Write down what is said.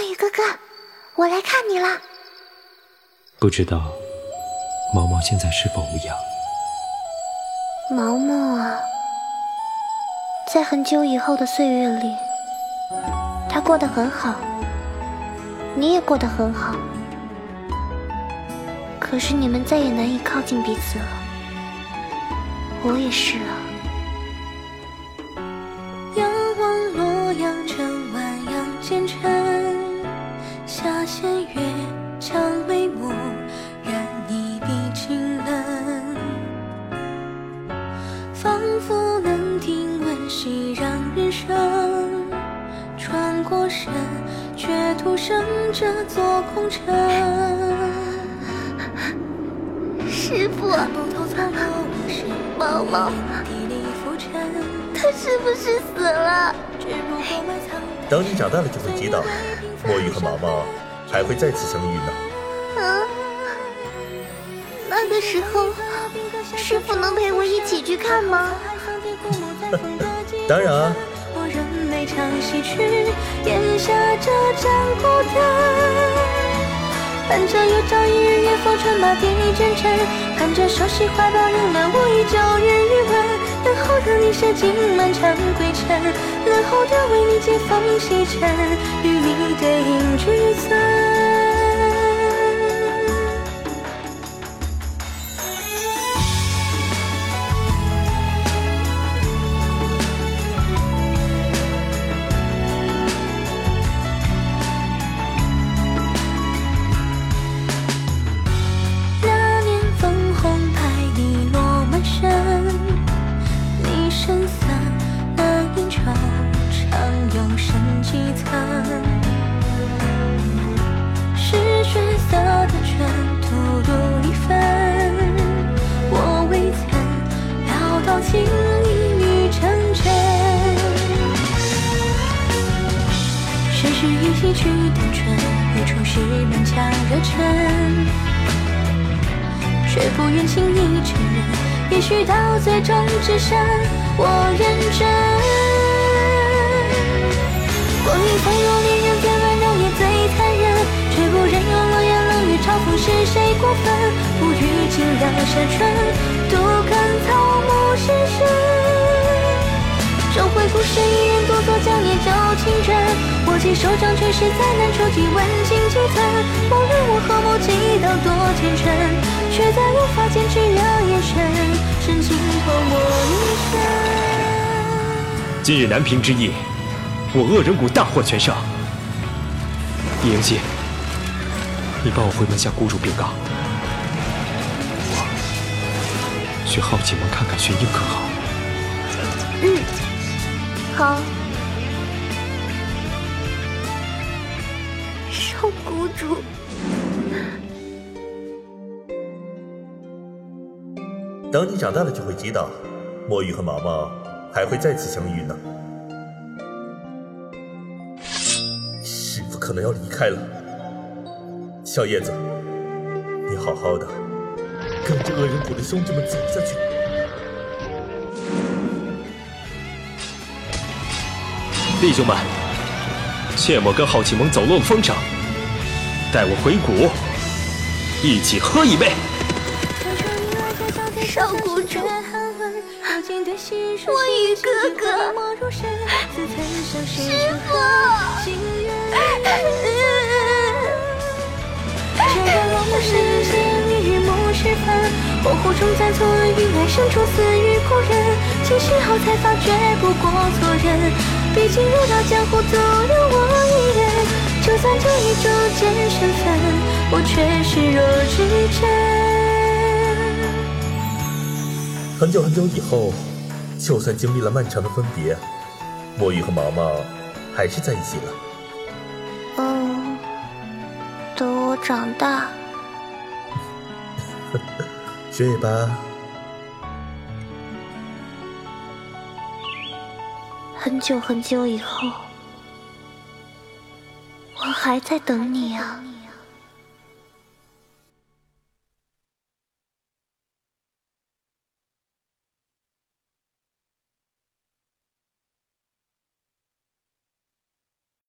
墨雨哥哥，我来看你了。不知道毛毛现在是否无恙？毛毛啊，在很久以后的岁月里，他过得很好，你也过得很好。可是你们再也难以靠近彼此了，我也是啊。仰望洛阳城，却徒生这座空城。师傅，毛毛，他是不是死了？等你长大了就会知道，墨玉和毛毛还会再次相遇呢。嗯，那个时候，师傅能陪我一起去看吗？当然啊。伴着有朝一日夜风穿马蹄阵阵，看着熟悉怀抱仍然无意旧人余温，等候的你写尽漫长归程，然后的为你解风洗尘，与你对饮俱醉。情意欲成真，世事已洗去单纯，如初时满腔热忱，却不愿轻易承认，也许到最终只剩我认真。过于从容，恋人最温柔也最残忍，却不忍用冷言冷语嘲讽是谁过分，不语尽凉山春，独看故事一人独坐，将夜酒情真。握起手掌，却是再难触及温情几寸。无论我和默契到多虔诚，却再无法坚持热眼神，深情泼墨一生。今日南平之役，我恶人谷大获全胜。易英姬，你帮我回门向谷主禀告，我去好奇门看看玄英可好？嗯。好，少谷主。等你长大了就会知道，墨玉和毛毛还会再次相遇呢。师傅可能要离开了，小叶子，你好好的，跟着恶人谷的兄弟们走下去。弟兄们，切莫跟好奇盟走漏风声，带我回谷，一起喝一杯。少谷主，墨雨哥哥，师傅。恍惚中在错愕与爱生出死与故人，清醒后才发觉不过错人。毕竟入到江湖，独留我一人。就算这一逐渐身份，我却视若至真。很久很久以后，就算经历了漫长的分别，墨玉和毛毛还是在一起了。嗯，等我长大。雪尾很久很久以后，我还在等你啊。